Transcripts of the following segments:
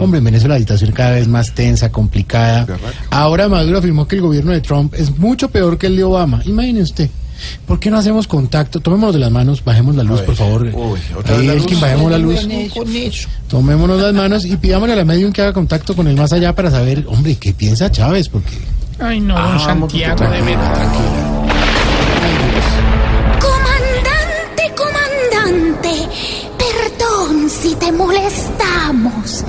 Hombre, en Venezuela la situación cada vez más tensa, complicada. Ahora Maduro afirmó que el gobierno de Trump es mucho peor que el de Obama. Imagine usted. ¿Por qué no hacemos contacto? Tomémonos de las manos, bajemos la luz, por favor. Uy, otra la Elkin, luz. bajemos la luz. Tomémonos las manos y pidámosle a la medium que haga contacto con el más allá para saber, hombre, ¿qué piensa Chávez? Porque... Ay, no, don Santiago, de verdad. tranquila. Comandante, comandante, perdón si te molestamos.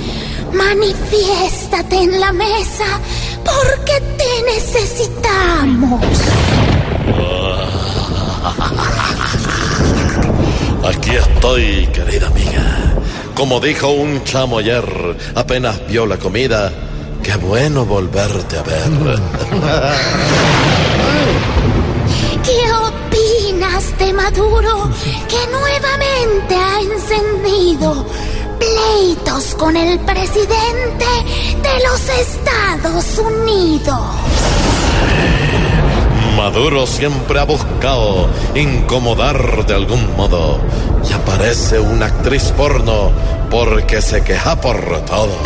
Manifiéstate en la mesa porque te necesitamos. Aquí estoy, querida amiga. Como dijo un chamo ayer, apenas vio la comida, qué bueno volverte a ver. ¿Qué opinas de Maduro que nuevamente ha encendido pleitos con el presidente de los Estados Unidos? Maduro siempre ha buscado incomodar de algún modo y aparece una actriz porno porque se queja por todo.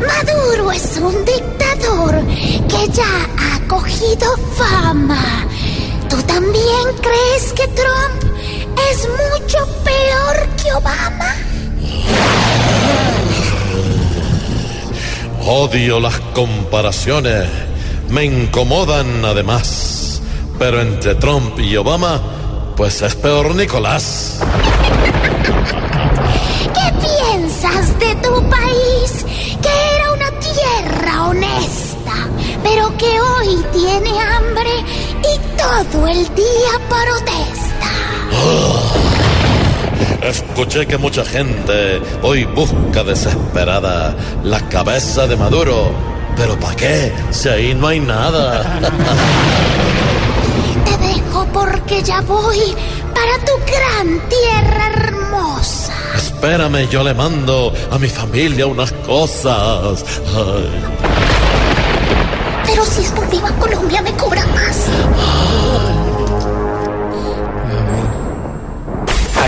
Maduro es un dictador que ya ha cogido fama. ¿Tú también crees que Trump es mucho peor que Obama? Odio las comparaciones, me incomodan además, pero entre Trump y Obama, pues es peor Nicolás. ¿Qué piensas de tu país? Que era una tierra honesta, pero que hoy tiene hambre y todo el día protesta. Escuché que mucha gente hoy busca desesperada la cabeza de Maduro, pero ¿para qué? Si ahí no hay nada. Te dejo porque ya voy para tu gran tierra hermosa. Espérame, yo le mando a mi familia unas cosas. Ay. Pero si es por Viva Colombia me cobra más.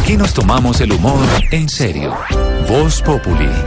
Aquí nos tomamos el humor en serio. Voz Populi.